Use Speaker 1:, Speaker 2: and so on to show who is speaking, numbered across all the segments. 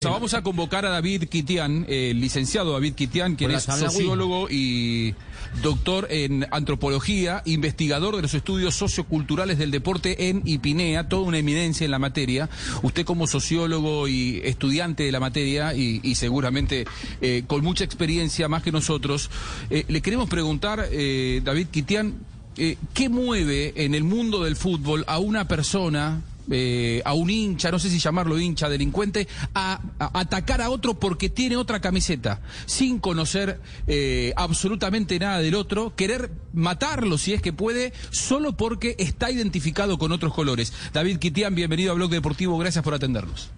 Speaker 1: Vamos a convocar a David Quitián, el licenciado David Quitián, quien
Speaker 2: Hola,
Speaker 1: es sociólogo y doctor en antropología, investigador de los estudios socioculturales del deporte en Ipinea, toda una eminencia en la materia. Usted como sociólogo y estudiante de la materia y, y seguramente eh, con mucha experiencia más que nosotros, eh, le queremos preguntar, eh, David Quitián, eh, ¿qué mueve en el mundo del fútbol a una persona eh, a un hincha, no sé si llamarlo hincha, delincuente, a, atacar a otro porque tiene otra camiseta, sin conocer eh, absolutamente nada del otro, querer matarlo si es que puede, solo porque está identificado con otros colores. David Quitián, bienvenido a Blog Deportivo, gracias por atendernos.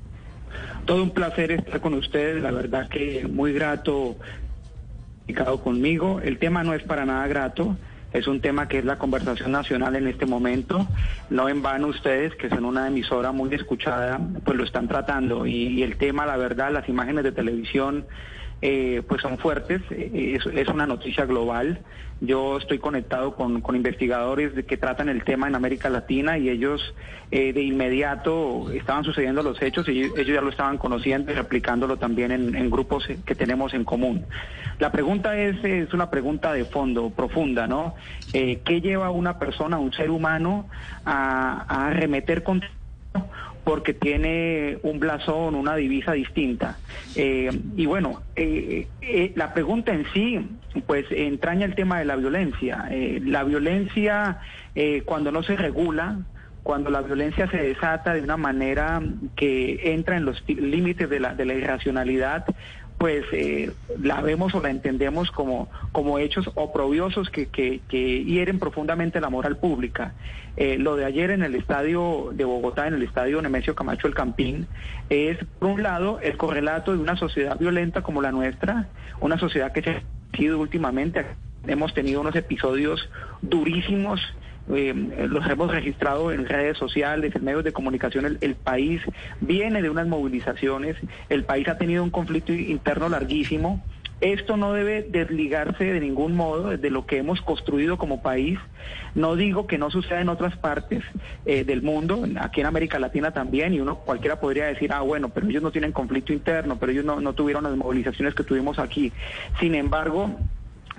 Speaker 3: Todo un placer estar con ustedes, la verdad que muy grato conmigo. El tema no es para nada grato. Es un tema que es la conversación nacional en este momento. No en vano ustedes, que son una emisora muy escuchada, pues lo están tratando. Y, y el tema, la verdad, las imágenes de televisión, eh, pues son fuertes. Eh, es, es, una noticia global. Yo estoy conectado con, con investigadores que tratan el tema en América Latina y ellos eh, de inmediato estaban sucediendo los hechos y ellos ya lo estaban conociendo y replicándolo también en, en grupos que tenemos en común. La pregunta es, es una pregunta de fondo, profunda, ¿no? Eh, ¿Qué lleva a una persona, un ser humano, a, a arremeter contra porque tiene un blasón, una divisa distinta. Eh, y bueno, eh, eh, la pregunta en sí, pues entraña el tema de la violencia. la violencia, cuando no se regula, cuando la violencia se desata de una manera que entra en los límites de la, de la irracionalidad, pues eh, la vemos o la entendemos como, como hechos oprobiosos que, que, que hieren profundamente la moral pública. Eh, lo de ayer en el estadio de Bogotá, en el estadio Nemesio Camacho El Campín, es, por un lado, el correlato de una sociedad violenta como la nuestra, una sociedad que ha sido últimamente, hemos tenido unos episodios durísimos eh, los hemos registrado en redes sociales, en medios de comunicación, el, país viene de unas movilizaciones, el país ha tenido un conflicto interno larguísimo. Esto no debe desligarse de ningún modo de lo que hemos construido como país. No digo que no suceda en otras partes eh, del mundo, aquí en América Latina también, y uno cualquiera podría decir, ah, bueno, pero ellos no tienen conflicto interno, pero ellos no, no tuvieron las movilizaciones que tuvimos aquí. Sin embargo,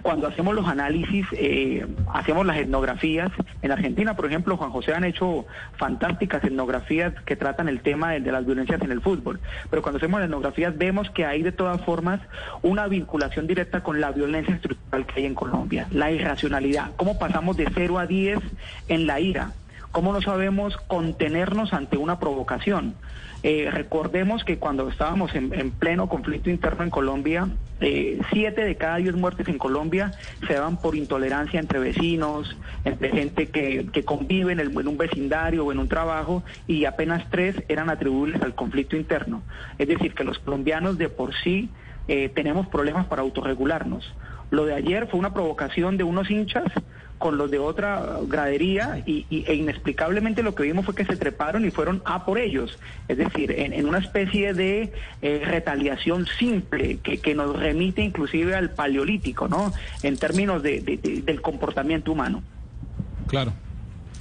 Speaker 3: cuando hacemos los análisis, eh, hacemos las etnografías. En Argentina, por ejemplo, Juan José han hecho fantásticas etnografías que tratan el tema de, las violencias en el fútbol. Pero cuando hacemos las etnografías vemos que hay de todas formas una vinculación directa con la violencia estructural que hay en Colombia, la irracionalidad. ¿Cómo pasamos de 0 a 10 en la ira? ¿Cómo no sabemos contenernos ante una provocación? Eh, recordemos que cuando estábamos en, en, pleno conflicto interno en Colombia, eh, siete de cada diez muertes en Colombia se daban por intolerancia entre vecinos, entre gente que, que convive en, el, un vecindario o en un trabajo, y apenas tres eran atribuibles al conflicto interno. Es decir, que los colombianos de por sí eh, tenemos problemas para autorregularnos. Lo de ayer fue una provocación de unos hinchas con los de otra gradería y, e inexplicablemente lo que vimos fue que se treparon y fueron a por ellos. Es decir, en, una especie de eh, retaliación simple que, nos remite inclusive al paleolítico, ¿no? En términos de, de, del comportamiento humano.
Speaker 1: Claro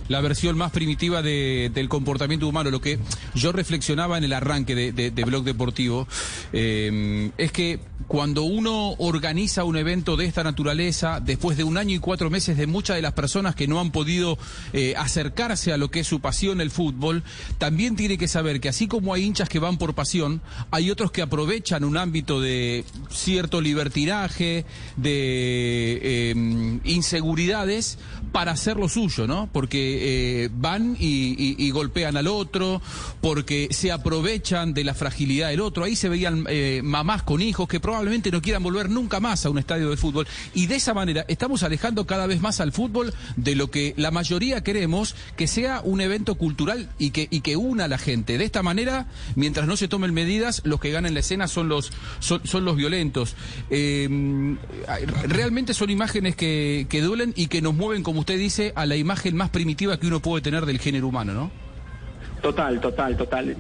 Speaker 1: la versión más primitiva de, del comportamiento humano. Lo que yo reflexionaba en el arranque de, de, Blog Deportivo eh, es que cuando uno organiza un evento de esta naturaleza, después de un año y cuatro meses de muchas de las personas que no han podido eh, acercarse a lo que es su pasión, el fútbol, también tiene que saber que así como hay hinchas que van por pasión, hay otros que aprovechan un ámbito de cierto libertinaje, de eh, inseguridades, para hacer lo suyo, ¿no? Porque eh, van y, golpean al otro, porque se aprovechan de la fragilidad del otro. Ahí se veían eh, mamás con hijos que probablemente no quieran volver nunca más a un estadio de fútbol. Y de esa manera estamos alejando cada vez más al fútbol de lo que la mayoría queremos que sea un evento cultural y que, y que una a la gente. De esta manera, mientras no se tomen medidas, los que ganan la escena son los, son, son los violentos. Eh, realmente son imágenes que, que duelen y que nos mueven como usted dice, a la imagen más primitiva que uno puede tener del género humano, ¿no?
Speaker 3: Total, total, total.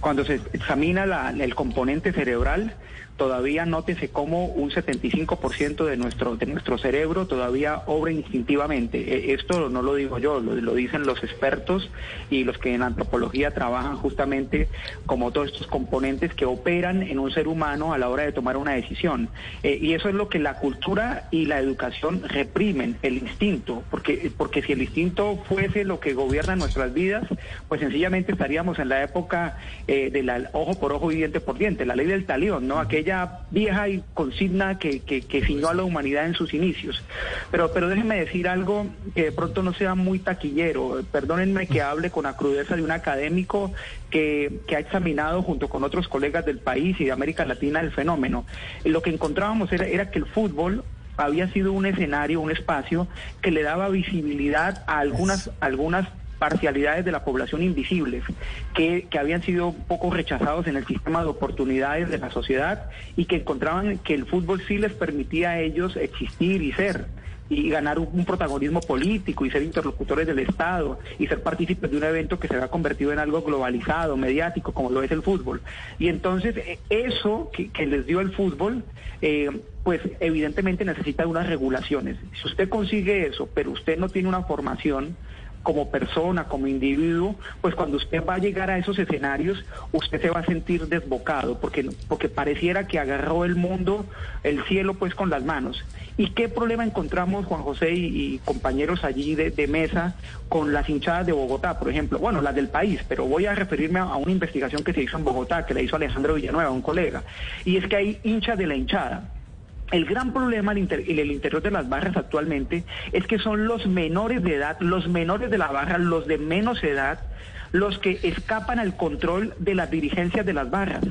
Speaker 3: Cuando se examina el componente cerebral, todavía nótese cómo un 75% de nuestro, de nuestro cerebro todavía obra instintivamente. E, esto no lo digo yo, lo, dicen los expertos y los que en antropología trabajan justamente como todos estos componentes que operan en un ser humano a la hora de tomar una decisión. Eh, y eso es lo que la cultura y la educación reprimen, el instinto, porque, porque si el instinto fuese lo que gobierna nuestras vidas, pues sencillamente estaríamos en la época eh, de la ojo por ojo y diente por diente, la ley del talión, ¿no? Aquella vieja y consigna que, que, que a la humanidad en sus inicios. Pero, pero déjenme decir algo que de pronto no sea muy taquillero. Perdónenme que hable con la crudeza de un académico que, que ha examinado junto con otros colegas del país y de América Latina el fenómeno. Lo que encontrábamos era, era que el fútbol había sido un escenario, un espacio que le daba visibilidad a algunas, algunas parcialidades de la población invisibles que, que, habían sido un poco rechazados en el sistema de oportunidades de la sociedad y que encontraban que el fútbol sí les permitía a ellos existir y ser y ganar un, protagonismo político y ser interlocutores del Estado y ser partícipes de un evento que se ha convertido en algo globalizado, mediático, como lo es el fútbol. Y entonces eh, eso que, que les dio el fútbol, eh, pues evidentemente necesita unas regulaciones. Si usted consigue eso, pero usted no tiene una formación, como persona, como individuo, pues cuando usted va a llegar a esos escenarios, usted se va a sentir desbocado, porque, porque pareciera que agarró el mundo, el cielo, pues con las manos. ¿Y qué problema encontramos, Juan José y, compañeros allí de, de, mesa, con las hinchadas de Bogotá, por ejemplo? Bueno, las del país, pero voy a referirme a, una investigación que se hizo en Bogotá, que la hizo Alejandro Villanueva, un colega, y es que hay hinchas de la hinchada el gran problema en el interior de las barras actualmente es que son los menores de edad, los menores de la barra, los de menos edad, los que escapan al control de las dirigencias de las barras.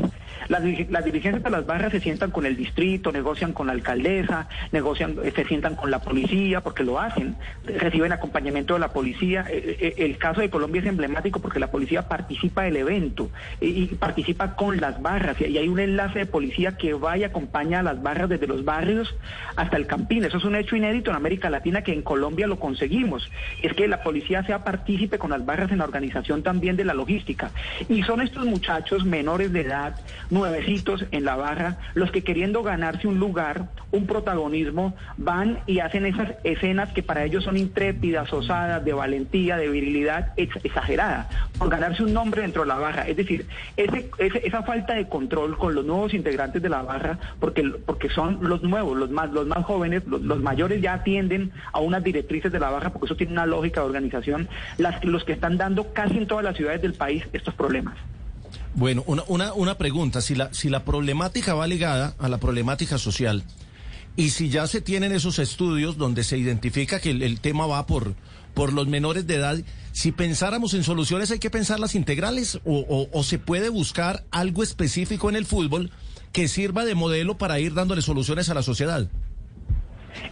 Speaker 3: Las, dirigencias de las barras se sientan con el distrito, negocian con la alcaldesa, negocian, eh, se sientan con la policía, porque lo hacen, reciben acompañamiento de la policía. Eh, eh, el caso de Colombia es emblemático porque la policía participa del evento y, participa con las barras y hay un enlace de policía que va y acompaña a las barras desde los barrios hasta el campín. Eso es un hecho inédito en América Latina que en Colombia lo conseguimos. Es que la policía sea partícipe con las barras en la organización también de la logística. Y son estos muchachos menores de edad, nuevecitos en la barra, los que queriendo ganarse un lugar, un protagonismo, van y hacen esas escenas que para ellos son intrépidas, osadas, de valentía, de virilidad exagerada, por ganarse un nombre dentro de la barra. Es decir, esa falta de control con los nuevos integrantes de la barra, porque, porque son los nuevos, los más, los más jóvenes, los, mayores ya atienden a unas directrices de la barra, porque eso tiene una lógica de organización, las, los que están dando casi en las ciudades del país estos problemas.
Speaker 2: Bueno, una, una, una pregunta, si la, si la problemática va ligada a la problemática social y si ya se tienen esos estudios donde se identifica que el, tema va por, por los menores de edad, si pensáramos en soluciones hay que pensarlas integrales o, o se puede buscar algo específico en el fútbol que sirva de modelo para ir dándole soluciones a la sociedad.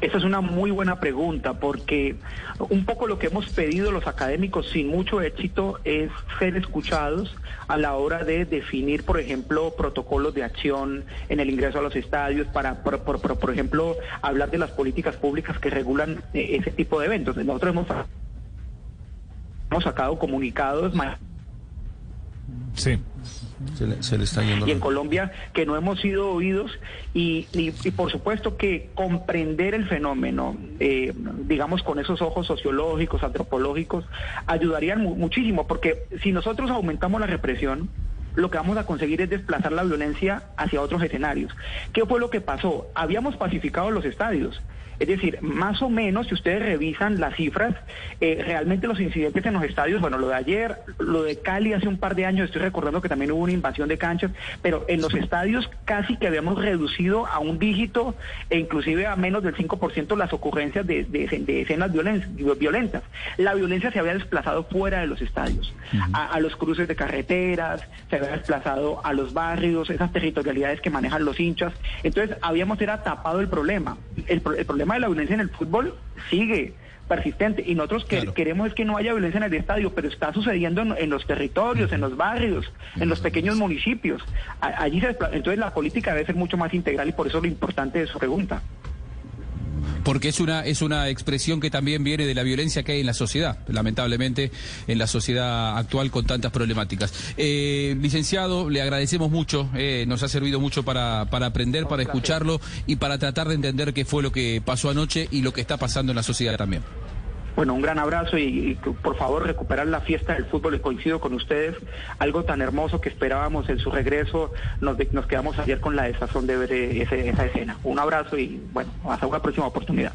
Speaker 3: Esa es una muy buena pregunta porque un poco lo que hemos pedido los académicos sin mucho éxito es ser escuchados a la hora de definir, por ejemplo, protocolos de acción en el ingreso a los estadios para, por, por, ejemplo, hablar de las políticas públicas que regulan eh, ese tipo de eventos. Nosotros hemos, hemos sacado comunicados.
Speaker 2: Sí. Se le, está yendo
Speaker 3: y en Colombia que no hemos sido oídos y, y, por supuesto que comprender el fenómeno, eh, digamos con esos ojos sociológicos, antropológicos, ayudarían muchísimo, porque si nosotros aumentamos la represión, lo que vamos a conseguir es desplazar la violencia hacia otros escenarios. ¿Qué fue lo que pasó? Habíamos pacificado los estadios. Es decir, más o menos, si ustedes revisan las cifras, eh, realmente los incidentes en los estadios, bueno, lo de ayer, lo de Cali hace un par de años, estoy recordando que también hubo una invasión de canchas, pero en los estadios casi que habíamos reducido a un dígito e inclusive a menos del 5% las ocurrencias de, escenas violentas. La violencia se había desplazado fuera de los estadios, a, los cruces de carreteras, se había desplazado a los barrios, esas territorialidades que manejan los hinchas. Entonces, habíamos era tapado el problema. el problema tema de la violencia en el fútbol sigue persistente y nosotros que, queremos es que no haya violencia en el estadio, pero está sucediendo en, los territorios, en los barrios, en los pequeños municipios. allí entonces la política debe ser mucho más integral y por eso lo importante de su pregunta.
Speaker 1: Porque es una, es una expresión que también viene de la violencia que hay en la sociedad, lamentablemente, en la sociedad actual con tantas problemáticas. Eh, licenciado, le agradecemos mucho, eh, nos ha servido mucho para, para aprender, para escucharlo y para tratar de entender qué fue lo que pasó anoche y lo que está pasando en la sociedad también.
Speaker 3: Bueno, un gran abrazo y, por favor recuperar la fiesta del fútbol y coincido con ustedes. Algo tan hermoso que esperábamos en su regreso, nos, quedamos ayer con la desazón de ver esa escena. Un abrazo y bueno, hasta una próxima oportunidad.